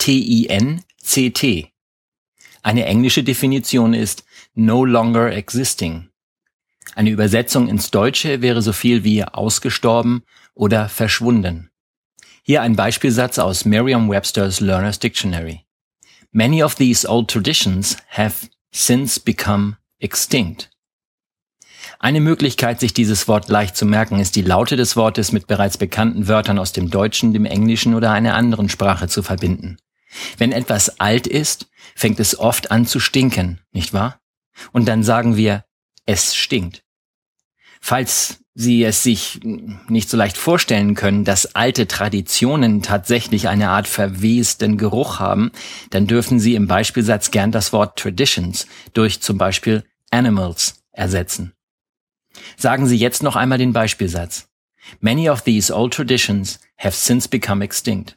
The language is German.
E-X-T-I-N-C-T. Eine englische Definition ist no longer existing. Eine Übersetzung ins Deutsche wäre so viel wie ausgestorben oder verschwunden. Hier ein Beispielsatz aus Merriam-Webster's Learner's Dictionary. Many of these old traditions have since become extinct. Eine Möglichkeit, sich dieses Wort leicht zu merken, ist die Laute des Wortes mit bereits bekannten Wörtern aus dem Deutschen, dem Englischen oder einer anderen Sprache zu verbinden. Wenn etwas alt ist, fängt es oft an zu stinken, nicht wahr? Und dann sagen wir, es stinkt. Falls Sie es sich nicht so leicht vorstellen können, dass alte Traditionen tatsächlich eine Art verwesten Geruch haben, dann dürfen Sie im Beispielsatz gern das Wort Traditions durch zum Beispiel Animals ersetzen. Sagen Sie jetzt noch einmal den Beispielsatz. Many of these old traditions have since become extinct.